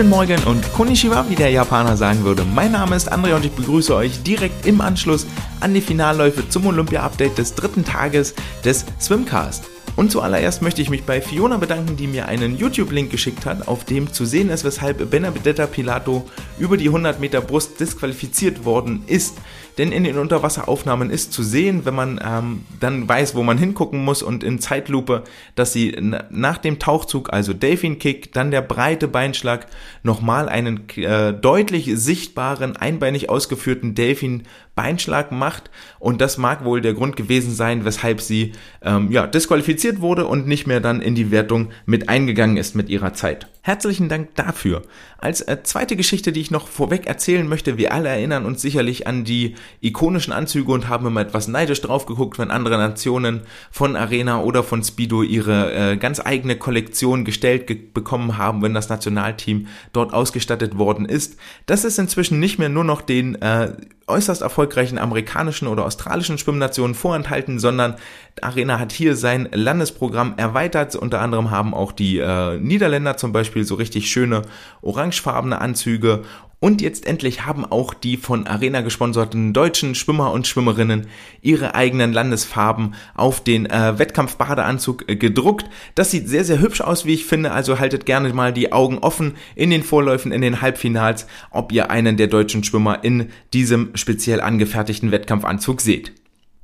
Guten Morgen und Konnichiwa, wie der Japaner sagen würde. Mein Name ist André und ich begrüße euch direkt im Anschluss an die Finalläufe zum Olympia-Update des dritten Tages des Swimcast. Und zuallererst möchte ich mich bei Fiona bedanken, die mir einen YouTube-Link geschickt hat, auf dem zu sehen ist, weshalb Benedetta Pilato über die 100 Meter Brust disqualifiziert worden ist. Denn in den Unterwasseraufnahmen ist zu sehen, wenn man ähm, dann weiß, wo man hingucken muss und in Zeitlupe, dass sie nach dem Tauchzug, also Delfin Kick, dann der breite Beinschlag, nochmal einen äh, deutlich sichtbaren, einbeinig ausgeführten Delfin Beinschlag macht. Und das mag wohl der Grund gewesen sein, weshalb sie ähm, ja, disqualifiziert wurde und nicht mehr dann in die Wertung mit eingegangen ist mit ihrer Zeit. Herzlichen Dank dafür. Als äh, zweite Geschichte, die ich noch vorweg erzählen möchte, wir alle erinnern uns sicherlich an die ikonischen Anzüge und haben immer etwas neidisch drauf geguckt, wenn andere Nationen von Arena oder von Speedo ihre äh, ganz eigene Kollektion gestellt ge bekommen haben, wenn das Nationalteam dort ausgestattet worden ist. Das ist inzwischen nicht mehr nur noch den äh, äußerst erfolgreichen amerikanischen oder australischen Schwimmnationen vorenthalten, sondern Arena hat hier sein Landesprogramm erweitert. Unter anderem haben auch die äh, Niederländer zum Beispiel so richtig schöne orangefarbene Anzüge und jetzt endlich haben auch die von Arena gesponserten deutschen Schwimmer und Schwimmerinnen ihre eigenen Landesfarben auf den äh, Wettkampfbadeanzug äh, gedruckt. Das sieht sehr, sehr hübsch aus, wie ich finde. Also haltet gerne mal die Augen offen in den Vorläufen, in den Halbfinals, ob ihr einen der deutschen Schwimmer in diesem speziell angefertigten Wettkampfanzug seht.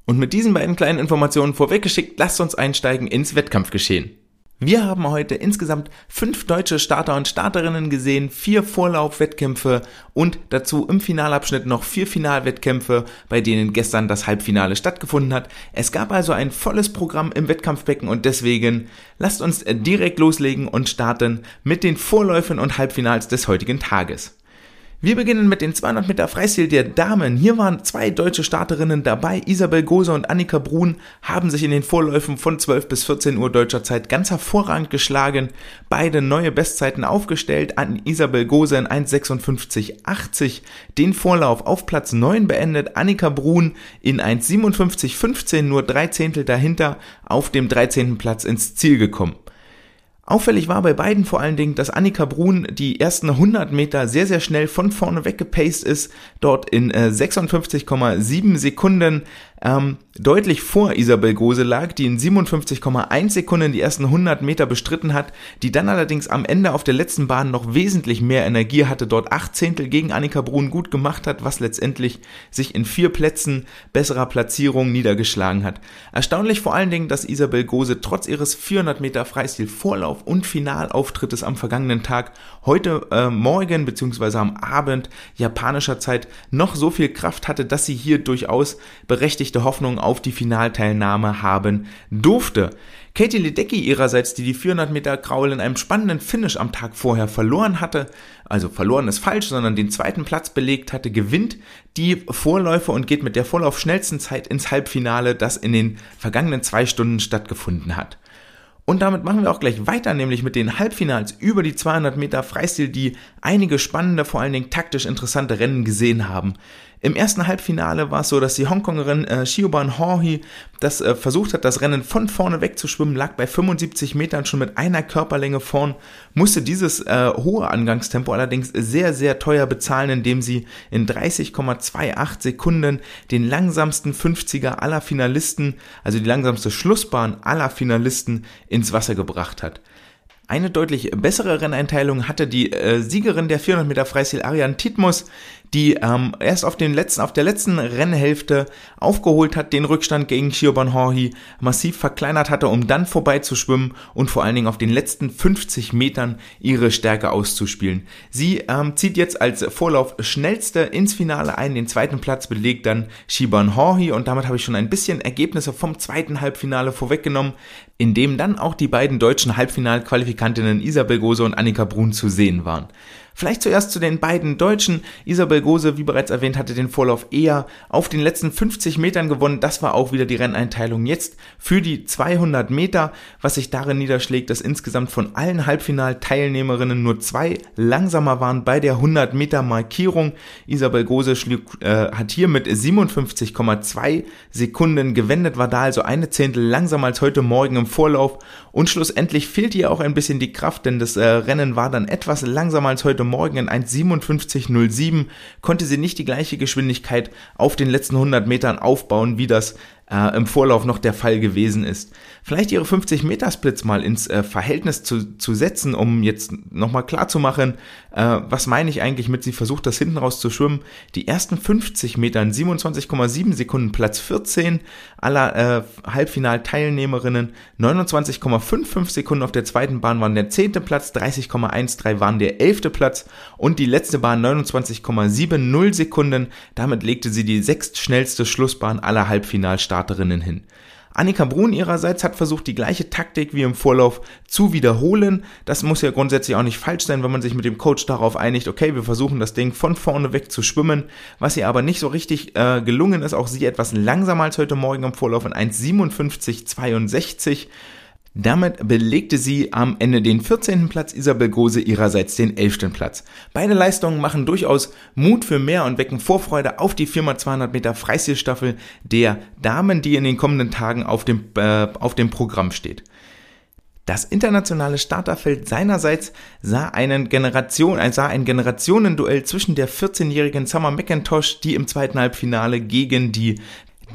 Und mit diesen beiden kleinen Informationen vorweggeschickt, lasst uns einsteigen ins Wettkampfgeschehen. Wir haben heute insgesamt fünf deutsche Starter und Starterinnen gesehen, vier Vorlaufwettkämpfe und dazu im Finalabschnitt noch vier Finalwettkämpfe, bei denen gestern das Halbfinale stattgefunden hat. Es gab also ein volles Programm im Wettkampfbecken und deswegen lasst uns direkt loslegen und starten mit den Vorläufen und Halbfinals des heutigen Tages. Wir beginnen mit den 200 Meter Freistil der Damen. Hier waren zwei deutsche Starterinnen dabei. Isabel Gose und Annika Brun haben sich in den Vorläufen von 12 bis 14 Uhr deutscher Zeit ganz hervorragend geschlagen. Beide neue Bestzeiten aufgestellt. An Isabel Gose in 1,56,80 den Vorlauf auf Platz 9 beendet. Annika Brun in 1,57,15 nur drei Zehntel dahinter auf dem 13. Platz ins Ziel gekommen. Auffällig war bei beiden vor allen Dingen, dass Annika Brun die ersten 100 Meter sehr, sehr schnell von vorne weggepaced ist, dort in äh, 56,7 Sekunden ähm, deutlich vor Isabel Gose lag, die in 57,1 Sekunden die ersten 100 Meter bestritten hat, die dann allerdings am Ende auf der letzten Bahn noch wesentlich mehr Energie hatte, dort acht Zehntel gegen Annika Brun gut gemacht hat, was letztendlich sich in vier Plätzen besserer Platzierung niedergeschlagen hat. Erstaunlich vor allen Dingen, dass Isabel Gose trotz ihres 400 Meter Freistil Vorlauf und Finalauftrittes am vergangenen Tag heute äh, Morgen bzw. am Abend japanischer Zeit noch so viel Kraft hatte, dass sie hier durchaus berechtigte Hoffnung auf die Finalteilnahme haben durfte. Katie Ledecky ihrerseits, die die 400 Meter Kraul in einem spannenden Finish am Tag vorher verloren hatte, also verloren ist falsch, sondern den zweiten Platz belegt hatte, gewinnt die Vorläufe und geht mit der Vorlaufschnellsten Zeit ins Halbfinale, das in den vergangenen zwei Stunden stattgefunden hat. Und damit machen wir auch gleich weiter, nämlich mit den Halbfinals über die 200 Meter Freistil, die einige spannende, vor allen Dingen taktisch interessante Rennen gesehen haben. Im ersten Halbfinale war es so, dass die Hongkongerin äh, Xiuban Horhi das äh, versucht hat, das Rennen von vorne wegzuschwimmen, lag bei 75 Metern schon mit einer Körperlänge vorn, musste dieses äh, hohe Angangstempo allerdings sehr, sehr teuer bezahlen, indem sie in 30,28 Sekunden den langsamsten 50er aller Finalisten, also die langsamste Schlussbahn aller Finalisten ins Wasser gebracht hat. Eine deutlich bessere Renneinteilung hatte die äh, Siegerin der 400 Meter Freistil Ariane Titmus, die ähm, erst auf, den letzten, auf der letzten Rennhälfte aufgeholt hat, den Rückstand gegen Shioban Horhi massiv verkleinert hatte, um dann vorbeizuschwimmen und vor allen Dingen auf den letzten 50 Metern ihre Stärke auszuspielen. Sie ähm, zieht jetzt als Vorlauf schnellste ins Finale ein, den zweiten Platz belegt dann Shiban Horhi und damit habe ich schon ein bisschen Ergebnisse vom zweiten Halbfinale vorweggenommen, in dem dann auch die beiden deutschen Halbfinalqualifikantinnen Isabel Gose und Annika Brun zu sehen waren. Vielleicht zuerst zu den beiden Deutschen. Isabel Gose, wie bereits erwähnt, hatte den Vorlauf eher auf den letzten 50 Metern gewonnen. Das war auch wieder die Renneinteilung jetzt für die 200 Meter, was sich darin niederschlägt, dass insgesamt von allen Halbfinalteilnehmerinnen nur zwei langsamer waren bei der 100 Meter Markierung. Isabel Gose schlug, äh, hat hier mit 57,2 Sekunden gewendet, war da also eine Zehntel langsamer als heute Morgen im Vorlauf und schlussendlich fehlte ihr auch ein bisschen die Kraft, denn das äh, Rennen war dann etwas langsamer als heute Morgan in 1,57,07 konnte sie nicht die gleiche Geschwindigkeit auf den letzten 100 Metern aufbauen, wie das äh, im Vorlauf noch der Fall gewesen ist. Vielleicht ihre 50 Meter Splits mal ins äh, Verhältnis zu, zu setzen, um jetzt nochmal klar zu machen, äh, was meine ich eigentlich mit, sie versucht das hinten raus zu schwimmen. Die ersten 50 Metern 27,7 Sekunden Platz 14 aller äh, Halbfinalteilnehmerinnen, 29,55 Sekunden auf der zweiten Bahn waren der zehnte Platz, 30,13 waren der elfte Platz und die letzte Bahn 29,70 Sekunden. Damit legte sie die sechstschnellste Schlussbahn aller Halbfinalstarter Starterinnen hin. Annika Brun ihrerseits hat versucht, die gleiche Taktik wie im Vorlauf zu wiederholen. Das muss ja grundsätzlich auch nicht falsch sein, wenn man sich mit dem Coach darauf einigt, okay, wir versuchen das Ding von vorne weg zu schwimmen. Was ihr aber nicht so richtig äh, gelungen ist, auch sie etwas langsamer als heute Morgen im Vorlauf in 1,57,62. Damit belegte sie am Ende den 14. Platz, Isabel Gose ihrerseits den 11. Platz. Beide Leistungen machen durchaus Mut für mehr und wecken Vorfreude auf die 4x200 Meter Freistilstaffel der Damen, die in den kommenden Tagen auf dem, äh, auf dem Programm steht. Das internationale Starterfeld seinerseits sah, einen Generation, äh, sah ein Generationenduell zwischen der 14-jährigen Summer McIntosh, die im zweiten Halbfinale gegen die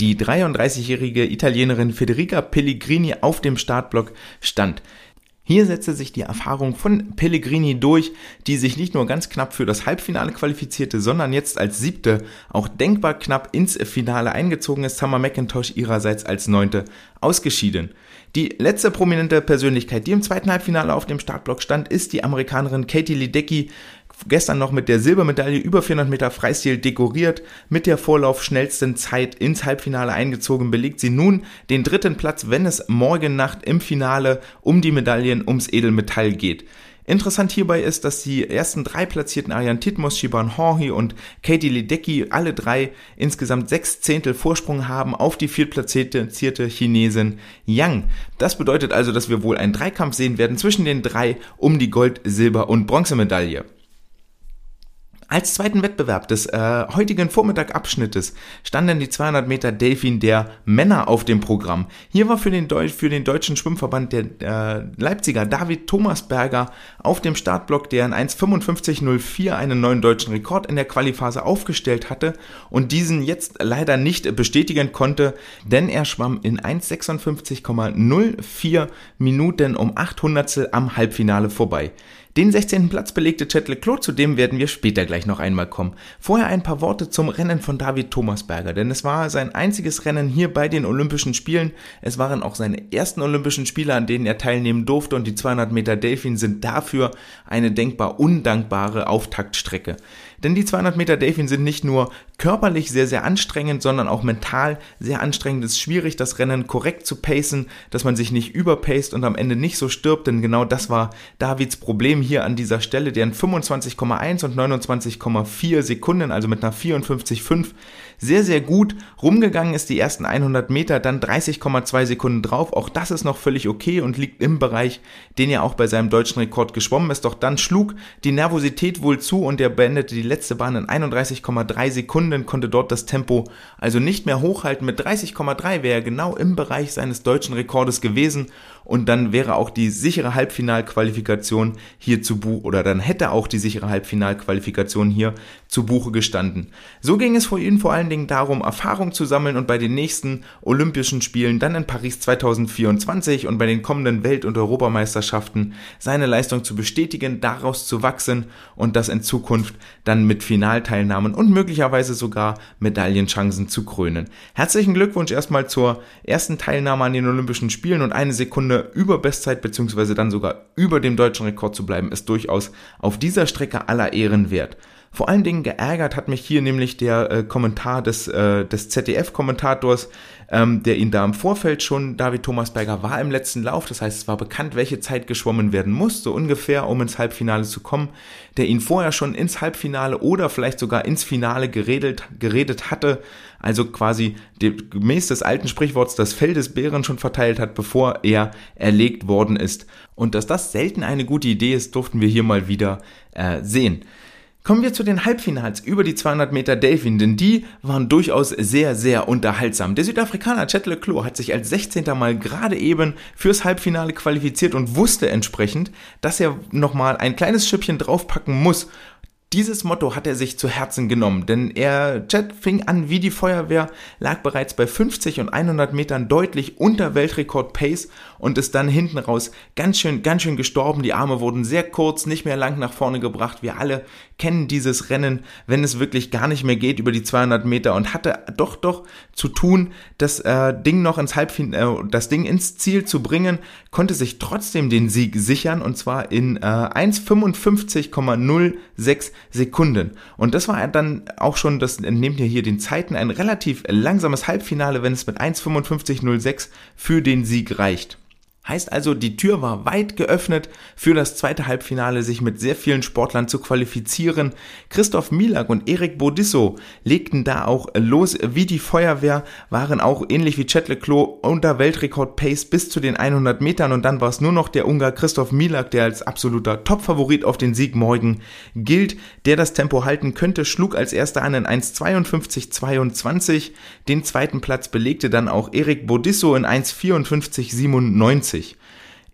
die 33-jährige Italienerin Federica Pellegrini auf dem Startblock stand. Hier setzte sich die Erfahrung von Pellegrini durch, die sich nicht nur ganz knapp für das Halbfinale qualifizierte, sondern jetzt als siebte auch denkbar knapp ins Finale eingezogen ist. Summer McIntosh ihrerseits als neunte ausgeschieden. Die letzte prominente Persönlichkeit, die im zweiten Halbfinale auf dem Startblock stand, ist die Amerikanerin Katie Ledecky, gestern noch mit der Silbermedaille über 400 Meter Freistil dekoriert, mit der vorlaufschnellsten Zeit ins Halbfinale eingezogen, belegt sie nun den dritten Platz, wenn es morgen Nacht im Finale um die Medaillen ums Edelmetall geht. Interessant hierbei ist, dass die ersten drei platzierten Ariane Titmus, Shiban Horhi und Katie Ledecky alle drei insgesamt sechs Zehntel Vorsprung haben auf die viertplatzierte Chinesin Yang. Das bedeutet also, dass wir wohl einen Dreikampf sehen werden zwischen den drei um die Gold-, Silber- und Bronzemedaille. Als zweiten Wettbewerb des äh, heutigen Vormittagabschnittes standen die 200 Meter Delfin der Männer auf dem Programm. Hier war für den, Deu für den deutschen Schwimmverband der äh, Leipziger David Thomasberger auf dem Startblock, der in 1.55.04 einen neuen deutschen Rekord in der Qualiphase aufgestellt hatte und diesen jetzt leider nicht bestätigen konnte, denn er schwamm in 1.56,04 Minuten um 800 am Halbfinale vorbei. Den 16. Platz belegte Chet Leclerc, zu dem werden wir später gleich noch einmal kommen. Vorher ein paar Worte zum Rennen von David Thomasberger, denn es war sein einziges Rennen hier bei den Olympischen Spielen. Es waren auch seine ersten Olympischen Spiele, an denen er teilnehmen durfte und die 200 Meter Delfin sind dafür eine denkbar undankbare Auftaktstrecke. Denn die 200 Meter Delfin sind nicht nur körperlich sehr, sehr anstrengend, sondern auch mental sehr anstrengend. Es ist schwierig, das Rennen korrekt zu pacen, dass man sich nicht überpaced und am Ende nicht so stirbt, denn genau das war Davids Problem hier an dieser Stelle, der in 25,1 und 29,4 Sekunden, also mit einer 54,5 sehr, sehr gut rumgegangen ist, die ersten 100 Meter, dann 30,2 Sekunden drauf. Auch das ist noch völlig okay und liegt im Bereich, den er auch bei seinem deutschen Rekord geschwommen ist. Doch dann schlug die Nervosität wohl zu und er beendete die letzte Bahn in 31,3 Sekunden, konnte dort das Tempo also nicht mehr hochhalten. Mit 30,3 wäre er genau im Bereich seines deutschen Rekordes gewesen und dann wäre auch die sichere Halbfinalqualifikation hier zu Buche oder dann hätte auch die sichere Halbfinalqualifikation hier zu Buche gestanden. So ging es vor ihnen vor allen Dingen darum, Erfahrung zu sammeln und bei den nächsten Olympischen Spielen, dann in Paris 2024 und bei den kommenden Welt- und Europameisterschaften seine Leistung zu bestätigen, daraus zu wachsen und das in Zukunft dann mit Finalteilnahmen und möglicherweise sogar Medaillenchancen zu krönen. Herzlichen Glückwunsch erstmal zur ersten Teilnahme an den Olympischen Spielen und eine Sekunde über Bestzeit beziehungsweise dann sogar über dem deutschen Rekord zu bleiben, ist durchaus auf dieser Strecke aller Ehren wert. Vor allen Dingen geärgert hat mich hier nämlich der äh, Kommentar des, äh, des ZDF-Kommentators, ähm, der ihn da im Vorfeld schon, David Thomasberger war im letzten Lauf, das heißt es war bekannt, welche Zeit geschwommen werden muss, so ungefähr, um ins Halbfinale zu kommen, der ihn vorher schon ins Halbfinale oder vielleicht sogar ins Finale geredet, geredet hatte, also quasi gemäß des alten Sprichworts das Fell des Bären schon verteilt hat, bevor er erlegt worden ist. Und dass das selten eine gute Idee ist, durften wir hier mal wieder äh, sehen. Kommen wir zu den Halbfinals über die 200 Meter Delfin, denn die waren durchaus sehr, sehr unterhaltsam. Der Südafrikaner Chet Leclos hat sich als 16. Mal gerade eben fürs Halbfinale qualifiziert und wusste entsprechend, dass er nochmal ein kleines Schüppchen draufpacken muss, dieses Motto hat er sich zu Herzen genommen, denn er, Jet fing an wie die Feuerwehr, lag bereits bei 50 und 100 Metern deutlich unter Weltrekord Pace und ist dann hinten raus ganz schön, ganz schön gestorben. Die Arme wurden sehr kurz, nicht mehr lang nach vorne gebracht. Wir alle kennen dieses Rennen, wenn es wirklich gar nicht mehr geht über die 200 Meter und hatte doch, doch zu tun, das äh, Ding noch ins Halbfinale, äh, das Ding ins Ziel zu bringen, konnte sich trotzdem den Sieg sichern und zwar in äh, 1,55,06 Sekunden. Und das war dann auch schon, das entnehmt ihr hier den Zeiten, ein relativ langsames Halbfinale, wenn es mit 1,55,06 für den Sieg reicht. Heißt also, die Tür war weit geöffnet für das zweite Halbfinale, sich mit sehr vielen Sportlern zu qualifizieren. Christoph Milak und Erik Bodisso legten da auch los wie die Feuerwehr, waren auch ähnlich wie Chet Leclos unter Weltrekord-Pace bis zu den 100 Metern und dann war es nur noch der Ungar Christoph Milak, der als absoluter Topfavorit auf den Sieg morgen gilt, der das Tempo halten könnte, schlug als erster an in 1,52,22. Den zweiten Platz belegte dann auch Erik Bodisso in 1,54,97.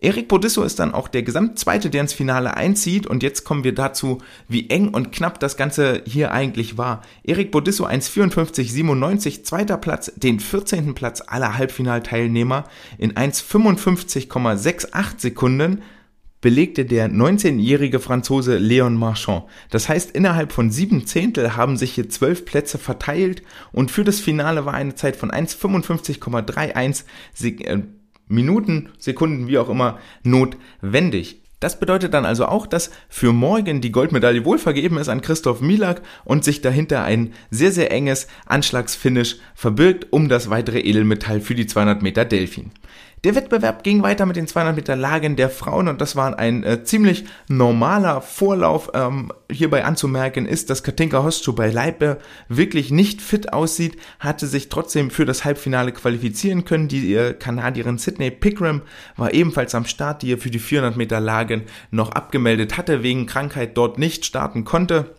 90. Erik Bodisso ist dann auch der Gesamtzweite, der ins Finale einzieht. Und jetzt kommen wir dazu, wie eng und knapp das Ganze hier eigentlich war. Erik Bodisso 1,54,97, zweiter Platz, den 14. Platz aller Halbfinalteilnehmer in 1,55,68 Sekunden belegte der 19-jährige Franzose Leon Marchand. Das heißt, innerhalb von sieben Zehntel haben sich hier zwölf Plätze verteilt und für das Finale war eine Zeit von 1,55,31 Minuten, Sekunden, wie auch immer, notwendig. Das bedeutet dann also auch, dass für morgen die Goldmedaille wohl vergeben ist an Christoph Milak und sich dahinter ein sehr, sehr enges Anschlagsfinish verbirgt um das weitere Edelmetall für die 200 Meter Delfin. Der Wettbewerb ging weiter mit den 200 Meter Lagen der Frauen und das war ein äh, ziemlich normaler Vorlauf. Ähm, hierbei anzumerken ist, dass Katinka Hostschuh bei Leipe wirklich nicht fit aussieht, hatte sich trotzdem für das Halbfinale qualifizieren können. Die äh, Kanadierin Sydney Pickram war ebenfalls am Start, die er für die 400 Meter Lagen noch abgemeldet hatte, wegen Krankheit dort nicht starten konnte.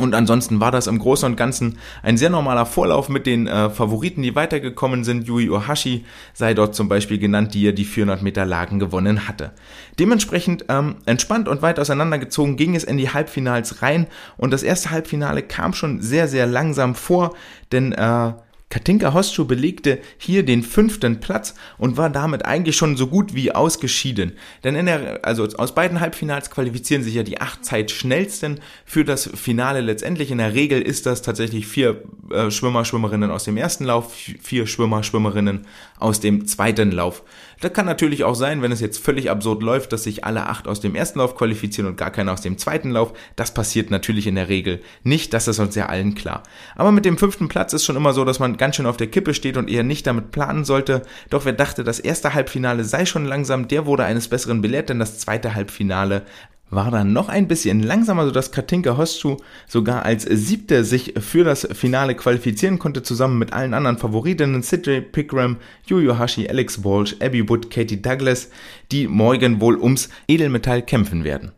Und ansonsten war das im Großen und Ganzen ein sehr normaler Vorlauf mit den äh, Favoriten, die weitergekommen sind. Yui Ohashi sei dort zum Beispiel genannt, die ja die 400 Meter Lagen gewonnen hatte. Dementsprechend ähm, entspannt und weit auseinandergezogen ging es in die Halbfinals rein und das erste Halbfinale kam schon sehr, sehr langsam vor, denn äh, Katinka Hostschuh belegte hier den fünften Platz und war damit eigentlich schon so gut wie ausgeschieden. Denn in der, also aus beiden Halbfinals qualifizieren sich ja die acht Zeitschnellsten für das Finale letztendlich. In der Regel ist das tatsächlich vier äh, Schwimmer, Schwimmerinnen aus dem ersten Lauf, vier Schwimmer, Schwimmerinnen aus dem zweiten Lauf. Das kann natürlich auch sein, wenn es jetzt völlig absurd läuft, dass sich alle acht aus dem ersten Lauf qualifizieren und gar keiner aus dem zweiten Lauf. Das passiert natürlich in der Regel nicht, das ist uns ja allen klar. Aber mit dem fünften Platz ist schon immer so, dass man ganz schön auf der Kippe steht und eher nicht damit planen sollte. Doch wer dachte, das erste Halbfinale sei schon langsam, der wurde eines Besseren belehrt, denn das zweite Halbfinale war dann noch ein bisschen langsamer, sodass Katinka Hostschuh sogar als Siebte sich für das Finale qualifizieren konnte, zusammen mit allen anderen Favoritinnen Sidney Pickram, Yu Hashi, Alex Walsh, Abby Wood, Katie Douglas, die morgen wohl ums Edelmetall kämpfen werden.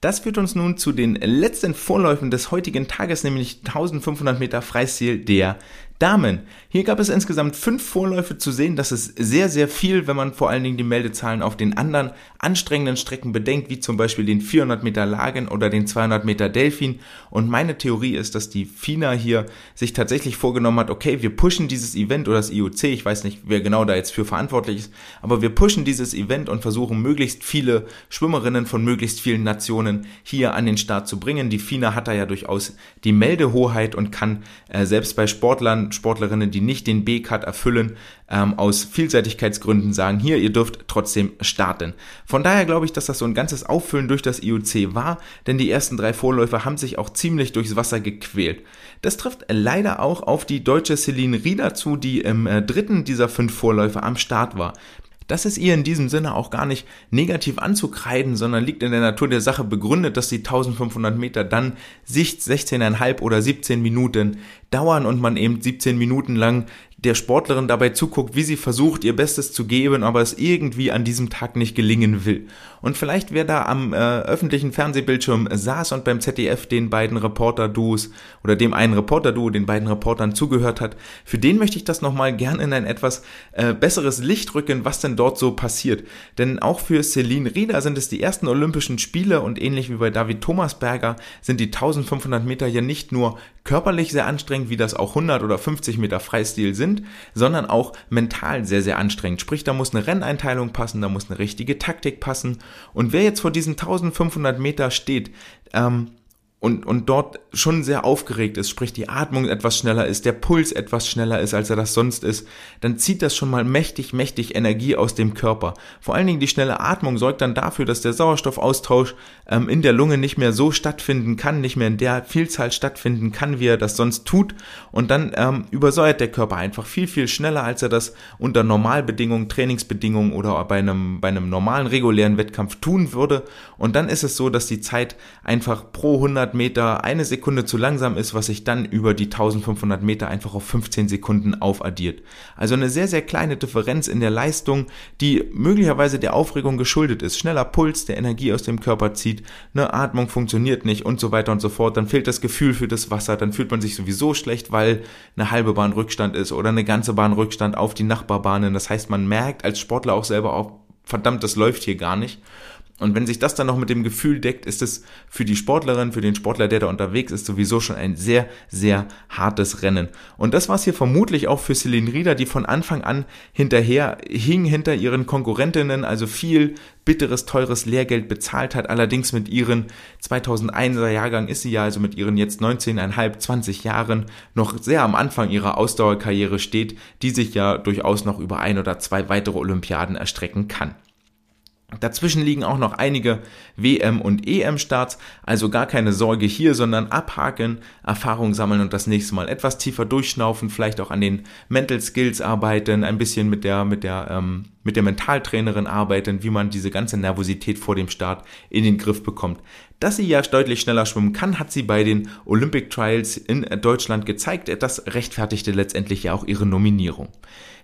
Das führt uns nun zu den letzten Vorläufen des heutigen Tages, nämlich 1500 Meter Freistil der Damen. Hier gab es insgesamt fünf Vorläufe zu sehen. Das ist sehr, sehr viel, wenn man vor allen Dingen die Meldezahlen auf den anderen anstrengenden Strecken bedenkt, wie zum Beispiel den 400 Meter Lagen oder den 200 Meter Delfin. Und meine Theorie ist, dass die FINA hier sich tatsächlich vorgenommen hat, okay, wir pushen dieses Event oder das IOC, ich weiß nicht, wer genau da jetzt für verantwortlich ist, aber wir pushen dieses Event und versuchen möglichst viele Schwimmerinnen von möglichst vielen Nationen hier an den Start zu bringen. Die FINA hat da ja durchaus die Meldehoheit und kann äh, selbst bei Sportlern Sportlerinnen, die nicht den B-Cut erfüllen, ähm, aus Vielseitigkeitsgründen sagen, hier, ihr dürft trotzdem starten. Von daher glaube ich, dass das so ein ganzes Auffüllen durch das IOC war, denn die ersten drei Vorläufer haben sich auch ziemlich durchs Wasser gequält. Das trifft leider auch auf die deutsche Celine Rieder zu, die im äh, dritten dieser fünf Vorläufer am Start war. Das ist ihr in diesem Sinne auch gar nicht negativ anzukreiden, sondern liegt in der Natur der Sache begründet, dass die 1500 Meter dann sich 16,5 oder 17 Minuten dauern und man eben 17 Minuten lang der Sportlerin dabei zuguckt, wie sie versucht, ihr Bestes zu geben, aber es irgendwie an diesem Tag nicht gelingen will. Und vielleicht wer da am äh, öffentlichen Fernsehbildschirm saß und beim ZDF den beiden Reporter-Duos oder dem einen Reporter-Duo, den beiden Reportern zugehört hat, für den möchte ich das nochmal gern in ein etwas äh, besseres Licht rücken, was denn dort so passiert. Denn auch für Celine Rieder sind es die ersten Olympischen Spiele und ähnlich wie bei David Thomasberger sind die 1500 Meter ja nicht nur körperlich sehr anstrengend, wie das auch 100 oder 50 Meter Freistil sind, sondern auch mental sehr, sehr anstrengend. Sprich, da muss eine Renneinteilung passen, da muss eine richtige Taktik passen. Und wer jetzt vor diesen 1500 Meter steht, ähm, und, und dort schon sehr aufgeregt ist, sprich die Atmung etwas schneller ist, der Puls etwas schneller ist, als er das sonst ist, dann zieht das schon mal mächtig, mächtig Energie aus dem Körper. Vor allen Dingen die schnelle Atmung sorgt dann dafür, dass der Sauerstoffaustausch ähm, in der Lunge nicht mehr so stattfinden kann, nicht mehr in der Vielzahl stattfinden kann, wie er das sonst tut. Und dann ähm, übersäuert der Körper einfach viel, viel schneller, als er das unter Normalbedingungen, Trainingsbedingungen oder bei einem, bei einem normalen, regulären Wettkampf tun würde. Und dann ist es so, dass die Zeit einfach pro 100 500 Meter eine Sekunde zu langsam ist, was sich dann über die 1500 Meter einfach auf 15 Sekunden aufaddiert. Also eine sehr, sehr kleine Differenz in der Leistung, die möglicherweise der Aufregung geschuldet ist. Schneller Puls, der Energie aus dem Körper zieht, eine Atmung funktioniert nicht und so weiter und so fort. Dann fehlt das Gefühl für das Wasser, dann fühlt man sich sowieso schlecht, weil eine halbe Bahn Rückstand ist oder eine ganze Bahn Rückstand auf die Nachbarbahnen. Das heißt, man merkt als Sportler auch selber auch, verdammt, das läuft hier gar nicht. Und wenn sich das dann noch mit dem Gefühl deckt, ist es für die Sportlerin, für den Sportler, der da unterwegs ist, sowieso schon ein sehr, sehr hartes Rennen. Und das war es hier vermutlich auch für Celine Rieder, die von Anfang an hinterher hing hinter ihren Konkurrentinnen, also viel bitteres, teures Lehrgeld bezahlt hat. Allerdings mit ihren 2001er Jahrgang ist sie ja also mit ihren jetzt 19,5, 20 Jahren noch sehr am Anfang ihrer Ausdauerkarriere steht, die sich ja durchaus noch über ein oder zwei weitere Olympiaden erstrecken kann. Dazwischen liegen auch noch einige WM- und EM-Starts, also gar keine Sorge hier, sondern abhaken, Erfahrung sammeln und das nächste Mal etwas tiefer durchschnaufen, vielleicht auch an den Mental Skills arbeiten, ein bisschen mit der, mit der, ähm, mit der Mentaltrainerin arbeiten, wie man diese ganze Nervosität vor dem Start in den Griff bekommt. Dass sie ja deutlich schneller schwimmen kann, hat sie bei den Olympic Trials in Deutschland gezeigt. Das rechtfertigte letztendlich ja auch ihre Nominierung.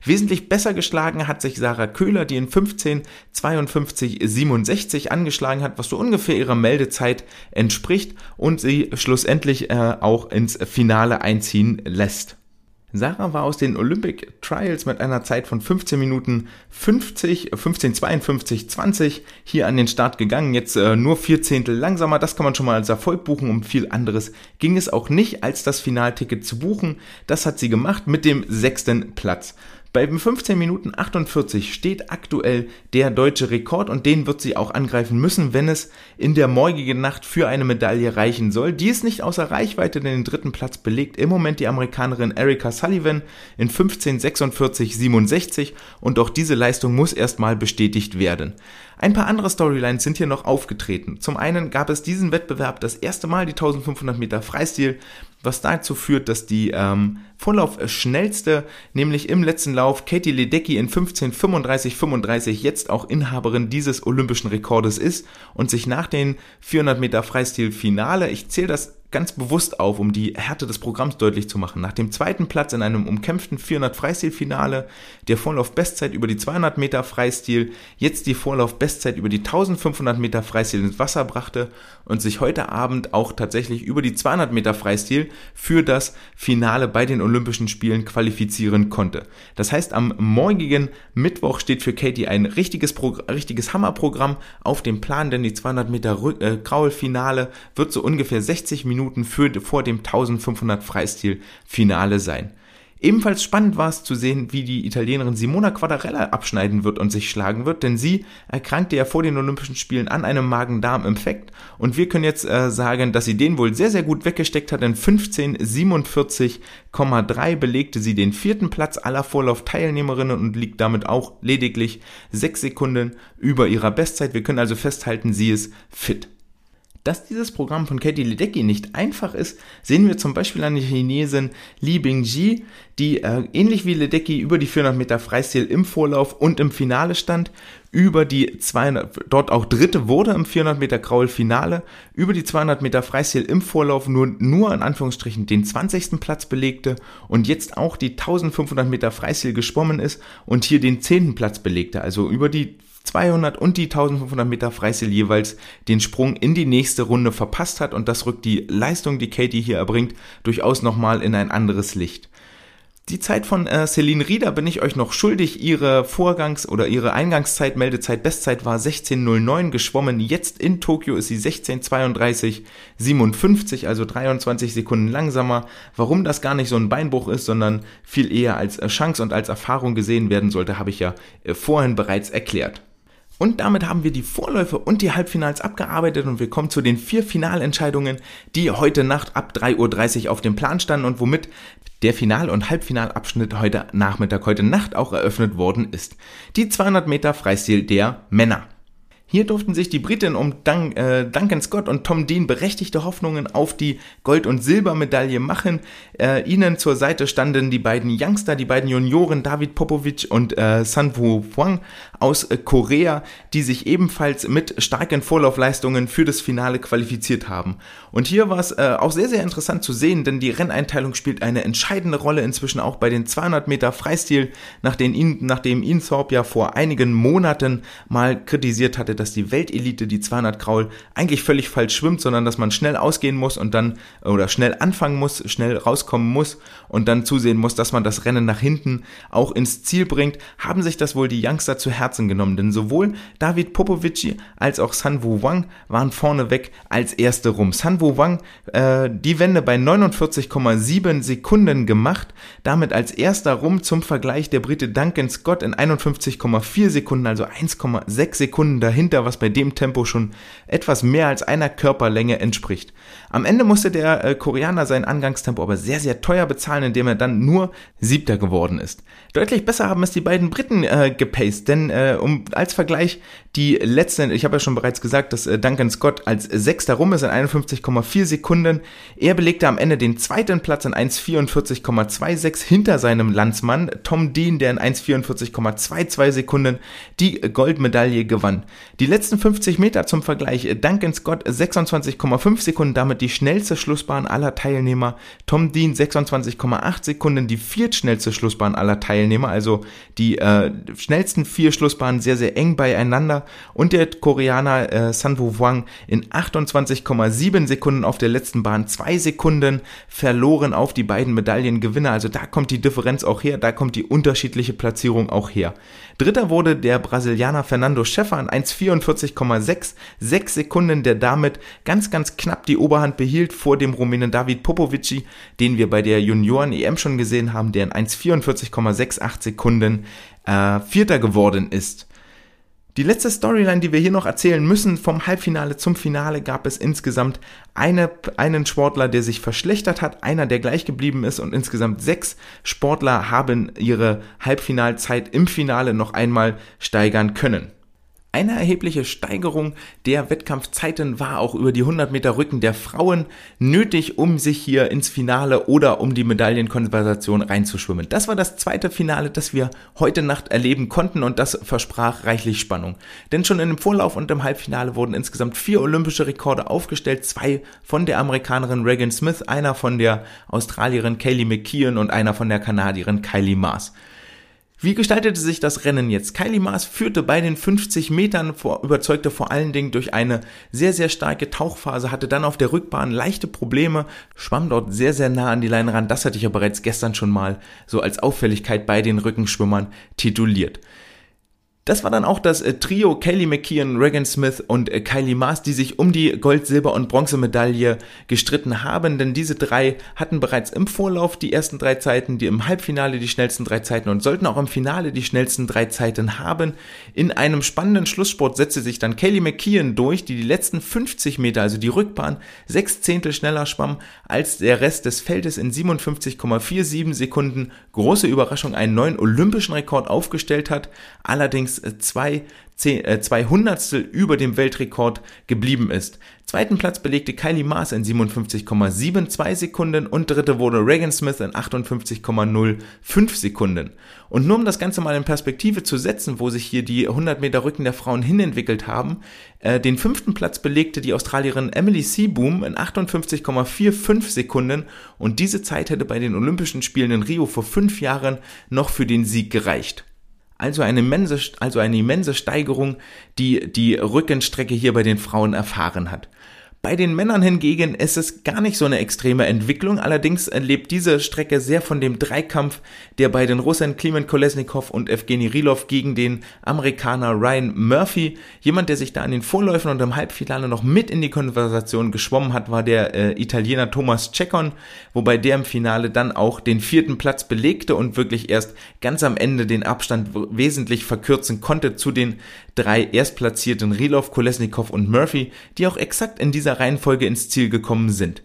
Wesentlich besser geschlagen hat sich Sarah Köhler, die in 15 52 67 angeschlagen hat, was so ungefähr ihrer Meldezeit entspricht und sie schlussendlich äh, auch ins Finale einziehen lässt. Sarah war aus den Olympic Trials mit einer Zeit von 15 Minuten 50, 15, 52, 20 hier an den Start gegangen. Jetzt äh, nur vier Zehntel langsamer. Das kann man schon mal als Erfolg buchen. Um viel anderes ging es auch nicht, als das Finalticket zu buchen. Das hat sie gemacht mit dem sechsten Platz. Bei 15 Minuten 48 steht aktuell der deutsche Rekord und den wird sie auch angreifen müssen, wenn es in der morgigen Nacht für eine Medaille reichen soll. Die ist nicht außer Reichweite, denn den dritten Platz belegt im Moment die Amerikanerin Erika Sullivan in 15:46:67 und auch diese Leistung muss erstmal bestätigt werden. Ein paar andere Storylines sind hier noch aufgetreten. Zum einen gab es diesen Wettbewerb das erste Mal die 1500 Meter Freistil was dazu führt, dass die ähm, Vorlauf schnellste, nämlich im letzten Lauf Katie Ledecky in 15:35:35 jetzt auch Inhaberin dieses olympischen Rekordes ist und sich nach den 400 Meter Freistil Finale, ich zähle das ganz bewusst auf, um die Härte des Programms deutlich zu machen. Nach dem zweiten Platz in einem umkämpften 400 Freistil-Finale, der Vorlauf-Bestzeit über die 200 Meter Freistil, jetzt die Vorlauf-Bestzeit über die 1500 Meter Freistil ins Wasser brachte und sich heute Abend auch tatsächlich über die 200 Meter Freistil für das Finale bei den Olympischen Spielen qualifizieren konnte. Das heißt, am morgigen Mittwoch steht für Katie ein richtiges, richtiges Hammerprogramm auf dem Plan, denn die 200 Meter äh, Graul-Finale wird so ungefähr 60 Minuten Minuten für, vor dem 1500 Freistil-Finale sein. Ebenfalls spannend war es zu sehen, wie die Italienerin Simona Quadarella abschneiden wird und sich schlagen wird, denn sie erkrankte ja vor den Olympischen Spielen an einem Magen-Darm-Infekt und wir können jetzt äh, sagen, dass sie den wohl sehr, sehr gut weggesteckt hat. In 15:47,3 belegte sie den vierten Platz aller Vorlaufteilnehmerinnen und liegt damit auch lediglich sechs Sekunden über ihrer Bestzeit. Wir können also festhalten, sie ist fit. Dass dieses Programm von Katie Ledecky nicht einfach ist, sehen wir zum Beispiel an der Chinesin Li Bingji, die äh, ähnlich wie Ledecky über die 400 Meter Freistil im Vorlauf und im Finale stand, über die 200, dort auch Dritte wurde im 400 Meter Kraul Finale, über die 200 Meter Freistil im Vorlauf nur, nur in Anführungsstrichen den 20. Platz belegte und jetzt auch die 1500 Meter Freistil geschwommen ist und hier den 10. Platz belegte, also über die 200 und die 1500 Meter Freistil jeweils den Sprung in die nächste Runde verpasst hat und das rückt die Leistung, die Katie hier erbringt, durchaus nochmal in ein anderes Licht. Die Zeit von äh, Celine Rieder bin ich euch noch schuldig. Ihre Vorgangs- oder ihre Eingangszeit, Meldezeit, Bestzeit war 16.09 geschwommen. Jetzt in Tokio ist sie 16.32,57, also 23 Sekunden langsamer. Warum das gar nicht so ein Beinbruch ist, sondern viel eher als äh, Chance und als Erfahrung gesehen werden sollte, habe ich ja äh, vorhin bereits erklärt. Und damit haben wir die Vorläufe und die Halbfinals abgearbeitet und wir kommen zu den vier Finalentscheidungen, die heute Nacht ab 3.30 Uhr auf dem Plan standen und womit der Final- und Halbfinalabschnitt heute Nachmittag, heute Nacht auch eröffnet worden ist. Die 200 Meter Freistil der Männer. Hier durften sich die Briten um Dun äh, Duncan Scott und Tom Dean berechtigte Hoffnungen auf die Gold- und Silbermedaille machen. Äh, ihnen zur Seite standen die beiden Youngster, die beiden Junioren David Popovic und äh, Sanwoo Hwang aus äh, Korea, die sich ebenfalls mit starken Vorlaufleistungen für das Finale qualifiziert haben. Und hier war es äh, auch sehr, sehr interessant zu sehen, denn die Renneinteilung spielt eine entscheidende Rolle inzwischen auch bei den 200 Meter Freistil, nachdem ihn, nachdem ihn Thorpe ja vor einigen Monaten mal kritisiert hatte, dass die Weltelite die 200 Kraul eigentlich völlig falsch schwimmt, sondern dass man schnell ausgehen muss und dann oder schnell anfangen muss, schnell rauskommen muss und dann zusehen muss, dass man das Rennen nach hinten auch ins Ziel bringt, haben sich das wohl die Youngster zu Herzen genommen, denn sowohl David Popovici als auch San Wu Wang waren vorneweg als erste rum. San Wu Wang äh, die Wende bei 49,7 Sekunden gemacht, damit als erster rum zum Vergleich der Brite Duncan Scott in 51,4 Sekunden, also 1,6 Sekunden dahinter, was bei dem Tempo schon etwas mehr als einer Körperlänge entspricht. Am Ende musste der äh, Koreaner sein Angangstempo aber sehr, sehr teuer bezahlen, indem er dann nur Siebter geworden ist. Deutlich besser haben es die beiden Briten äh, gepaced, denn äh, um als Vergleich die letzten, ich habe ja schon bereits gesagt, dass äh, Duncan Scott als Sechster rum ist in 51,4 Sekunden. Er belegte am Ende den zweiten Platz in 1,44,26 hinter seinem Landsmann Tom Dean, der in 1,44,22 Sekunden die Goldmedaille gewann. Die letzten 50 Meter zum Vergleich, Duncan Scott 26,5 Sekunden, damit die schnellste Schlussbahn aller Teilnehmer. Tom Dean 26,8 Sekunden, die viertschnellste Schlussbahn aller Teilnehmer. Also die äh, schnellsten vier Schlussbahnen sehr, sehr eng beieinander. Und der Koreaner äh, Sanwoo Wang in 28,7 Sekunden auf der letzten Bahn. Zwei Sekunden verloren auf die beiden Medaillengewinner. Also da kommt die Differenz auch her. Da kommt die unterschiedliche Platzierung auch her. Dritter wurde der Brasilianer Fernando Schäfer an 1,44,6, sechs Sekunden, der damit ganz, ganz knapp die Oberhand behielt vor dem Rumänen David Popovici, den wir bei der Junioren-EM schon gesehen haben, der in 1,44,68 Sekunden äh, Vierter geworden ist. Die letzte Storyline, die wir hier noch erzählen müssen, vom Halbfinale zum Finale gab es insgesamt eine, einen Sportler, der sich verschlechtert hat, einer, der gleich geblieben ist und insgesamt sechs Sportler haben ihre Halbfinalzeit im Finale noch einmal steigern können. Eine erhebliche Steigerung der Wettkampfzeiten war auch über die 100 Meter Rücken der Frauen nötig, um sich hier ins Finale oder um die Medaillenkonversation reinzuschwimmen. Das war das zweite Finale, das wir heute Nacht erleben konnten und das versprach reichlich Spannung. Denn schon in dem Vorlauf und im Halbfinale wurden insgesamt vier olympische Rekorde aufgestellt, zwei von der Amerikanerin Regan Smith, einer von der Australierin Kaylee McKeon und einer von der Kanadierin Kylie Maas. Wie gestaltete sich das Rennen jetzt? Kylie Maas führte bei den 50 Metern, vor, überzeugte vor allen Dingen durch eine sehr, sehr starke Tauchphase, hatte dann auf der Rückbahn leichte Probleme, schwamm dort sehr, sehr nah an die Leine ran. Das hatte ich ja bereits gestern schon mal so als Auffälligkeit bei den Rückenschwimmern tituliert. Das war dann auch das äh, Trio Kelly McKeon, Regan Smith und äh, Kylie Maas, die sich um die Gold-, Silber- und Bronzemedaille gestritten haben, denn diese drei hatten bereits im Vorlauf die ersten drei Zeiten, die im Halbfinale die schnellsten drei Zeiten und sollten auch im Finale die schnellsten drei Zeiten haben. In einem spannenden Schlusssport setzte sich dann Kelly McKeon durch, die die letzten 50 Meter, also die Rückbahn, sechs Zehntel schneller schwamm als der Rest des Feldes in 57,47 Sekunden. Große Überraschung, einen neuen olympischen Rekord aufgestellt hat. Allerdings mindestens zwei, zehn, äh, zwei Hundertstel über dem Weltrekord geblieben ist. Zweiten Platz belegte Kylie Maas in 57,72 Sekunden und dritte wurde Regan Smith in 58,05 Sekunden. Und nur um das Ganze mal in Perspektive zu setzen, wo sich hier die 100 Meter Rücken der Frauen hinentwickelt haben, äh, den fünften Platz belegte die Australierin Emily Seaboom in 58,45 Sekunden und diese Zeit hätte bei den Olympischen Spielen in Rio vor fünf Jahren noch für den Sieg gereicht. Also eine immense, also eine immense Steigerung, die die Rückenstrecke hier bei den Frauen erfahren hat. Bei den Männern hingegen ist es gar nicht so eine extreme Entwicklung. Allerdings lebt diese Strecke sehr von dem Dreikampf, der bei den Russen Klimen Kolesnikov und Evgeny Rilov gegen den Amerikaner Ryan Murphy, jemand, der sich da an den Vorläufen und im Halbfinale noch mit in die Konversation geschwommen hat, war der äh, Italiener Thomas Cecon, wobei der im Finale dann auch den vierten Platz belegte und wirklich erst ganz am Ende den Abstand wesentlich verkürzen konnte zu den drei Erstplatzierten Rilov, Kolesnikov und Murphy, die auch exakt in dieser Reihenfolge ins Ziel gekommen sind.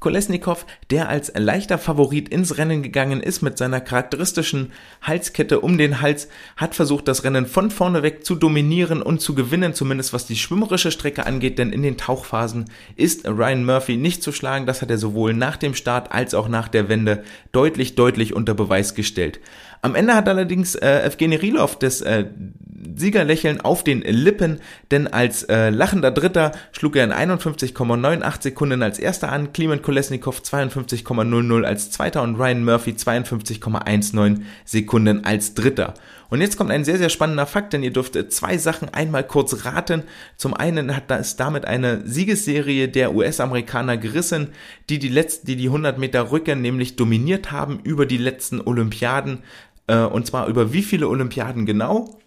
Kolesnikov, der als leichter Favorit ins Rennen gegangen ist mit seiner charakteristischen Halskette um den Hals, hat versucht, das Rennen von vorne weg zu dominieren und zu gewinnen, zumindest was die schwimmerische Strecke angeht, denn in den Tauchphasen ist Ryan Murphy nicht zu schlagen. Das hat er sowohl nach dem Start als auch nach der Wende deutlich, deutlich unter Beweis gestellt. Am Ende hat allerdings äh, Evgeny Rilov das äh, Siegerlächeln auf den Lippen, denn als äh, lachender Dritter schlug er in 51,98 Sekunden als erster an, Klimen Kolesnikov 52,00 als zweiter und Ryan Murphy 52,19 Sekunden als dritter. Und jetzt kommt ein sehr, sehr spannender Fakt, denn ihr dürft zwei Sachen einmal kurz raten. Zum einen hat das damit eine Siegesserie der US-Amerikaner gerissen, die die letzten, die die 100 Meter Rücken nämlich dominiert haben über die letzten Olympiaden. Äh, und zwar über wie viele Olympiaden genau?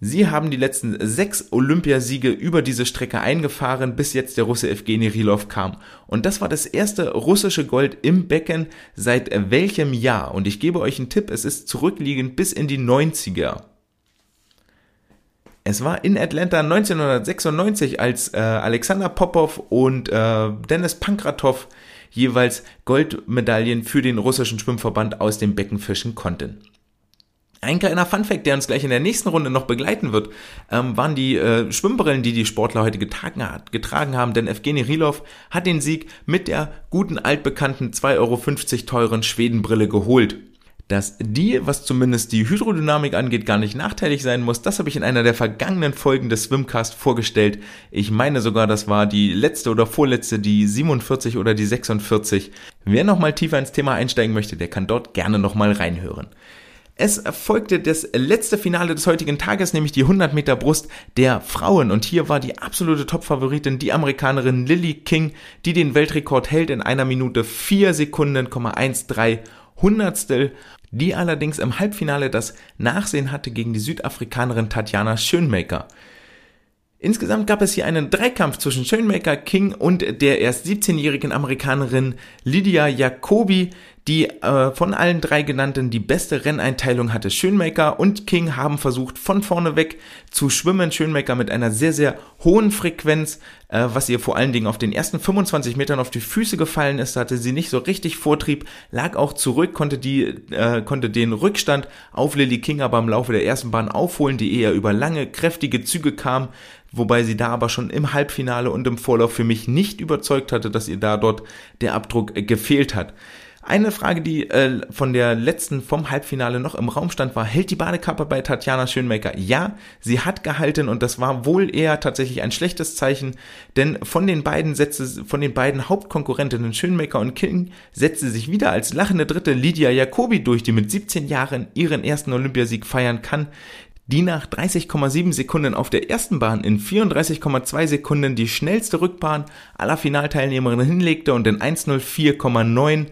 Sie haben die letzten sechs Olympiasiege über diese Strecke eingefahren, bis jetzt der Russe Evgeny Rilov kam. Und das war das erste russische Gold im Becken seit welchem Jahr? Und ich gebe euch einen Tipp, es ist zurückliegend bis in die 90er. Es war in Atlanta 1996, als äh, Alexander Popov und äh, Dennis Pankratov jeweils Goldmedaillen für den russischen Schwimmverband aus dem Becken fischen konnten. Ein kleiner Funfact, der uns gleich in der nächsten Runde noch begleiten wird, ähm, waren die äh, Schwimmbrillen, die die Sportler heute getragen, getragen haben, denn Evgeny Rilov hat den Sieg mit der guten altbekannten 2,50 Euro teuren Schwedenbrille geholt. Dass die, was zumindest die Hydrodynamik angeht, gar nicht nachteilig sein muss, das habe ich in einer der vergangenen Folgen des Swimcast vorgestellt. Ich meine sogar, das war die letzte oder vorletzte, die 47 oder die 46. Wer nochmal tiefer ins Thema einsteigen möchte, der kann dort gerne nochmal reinhören. Es folgte das letzte Finale des heutigen Tages, nämlich die 100 Meter Brust der Frauen. Und hier war die absolute Top-Favoritin die Amerikanerin Lily King, die den Weltrekord hält in einer Minute 4 Sekunden, 13 Hundertstel, die allerdings im Halbfinale das Nachsehen hatte gegen die Südafrikanerin Tatjana Schönmaker. Insgesamt gab es hier einen Dreikampf zwischen Schoenmaker, King und der erst 17-jährigen Amerikanerin Lydia Jacobi, die äh, von allen drei genannten die beste Renneinteilung hatte. Schönmaker und King haben versucht, von vorne weg zu schwimmen. Schönmaker mit einer sehr, sehr hohen Frequenz, äh, was ihr vor allen Dingen auf den ersten 25 Metern auf die Füße gefallen ist. Hatte sie nicht so richtig Vortrieb, lag auch zurück, konnte, die, äh, konnte den Rückstand auf Lily King aber im Laufe der ersten Bahn aufholen, die eher über lange, kräftige Züge kam wobei sie da aber schon im Halbfinale und im Vorlauf für mich nicht überzeugt hatte, dass ihr da dort der Abdruck gefehlt hat. Eine Frage, die äh, von der letzten vom Halbfinale noch im Raum stand, war, hält die Badekappe bei Tatjana Schönmaker? Ja, sie hat gehalten und das war wohl eher tatsächlich ein schlechtes Zeichen, denn von den beiden Sätze, von den beiden Hauptkonkurrentinnen Schönmaker und King setzte sich wieder als lachende Dritte Lydia Jacobi durch, die mit 17 Jahren ihren ersten Olympiasieg feiern kann die nach 30,7 Sekunden auf der ersten Bahn in 34,2 Sekunden die schnellste Rückbahn aller Finalteilnehmerinnen hinlegte und in 1.04,9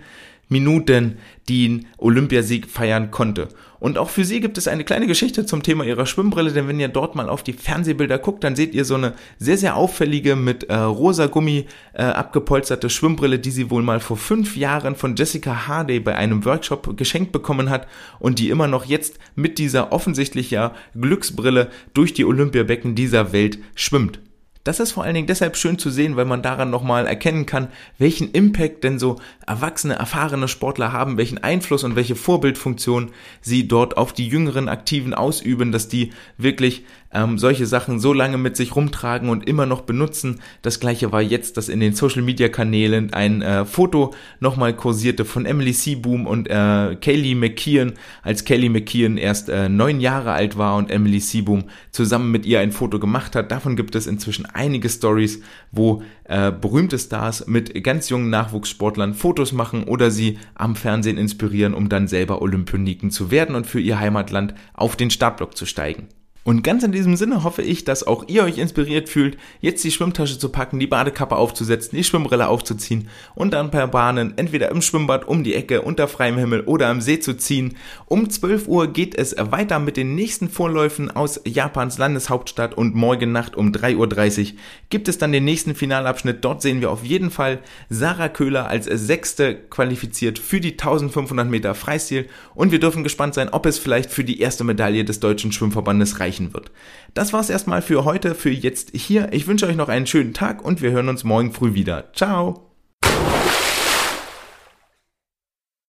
Minuten den Olympiasieg feiern konnte. Und auch für sie gibt es eine kleine Geschichte zum Thema ihrer Schwimmbrille, denn wenn ihr dort mal auf die Fernsehbilder guckt, dann seht ihr so eine sehr, sehr auffällige mit äh, rosa Gummi äh, abgepolsterte Schwimmbrille, die sie wohl mal vor fünf Jahren von Jessica Hardy bei einem Workshop geschenkt bekommen hat und die immer noch jetzt mit dieser offensichtlich ja Glücksbrille durch die Olympiabecken dieser Welt schwimmt. Das ist vor allen Dingen deshalb schön zu sehen, weil man daran nochmal erkennen kann, welchen Impact denn so erwachsene, erfahrene Sportler haben, welchen Einfluss und welche Vorbildfunktion sie dort auf die jüngeren Aktiven ausüben, dass die wirklich ähm, solche Sachen so lange mit sich rumtragen und immer noch benutzen. Das gleiche war jetzt, dass in den Social Media Kanälen ein äh, Foto nochmal kursierte von Emily Seaboom und äh, Kaylee McKeon, als Kaylee McKeon erst äh, neun Jahre alt war und Emily Seaboom zusammen mit ihr ein Foto gemacht hat. Davon gibt es inzwischen einige Stories, wo äh, berühmte Stars mit ganz jungen Nachwuchssportlern Fotos machen oder sie am Fernsehen inspirieren, um dann selber Olympioniken zu werden und für ihr Heimatland auf den Startblock zu steigen. Und ganz in diesem Sinne hoffe ich, dass auch ihr euch inspiriert fühlt, jetzt die Schwimmtasche zu packen, die Badekappe aufzusetzen, die Schwimmbrille aufzuziehen und dann per Bahnen entweder im Schwimmbad um die Ecke unter freiem Himmel oder am See zu ziehen. Um 12 Uhr geht es weiter mit den nächsten Vorläufen aus Japans Landeshauptstadt und morgen Nacht um 3.30 Uhr gibt es dann den nächsten Finalabschnitt. Dort sehen wir auf jeden Fall Sarah Köhler als Sechste qualifiziert für die 1500 Meter Freistil und wir dürfen gespannt sein, ob es vielleicht für die erste Medaille des Deutschen Schwimmverbandes reicht erreichen wird. Das war's erstmal für heute, für jetzt hier. Ich wünsche euch noch einen schönen Tag und wir hören uns morgen früh wieder. Ciao!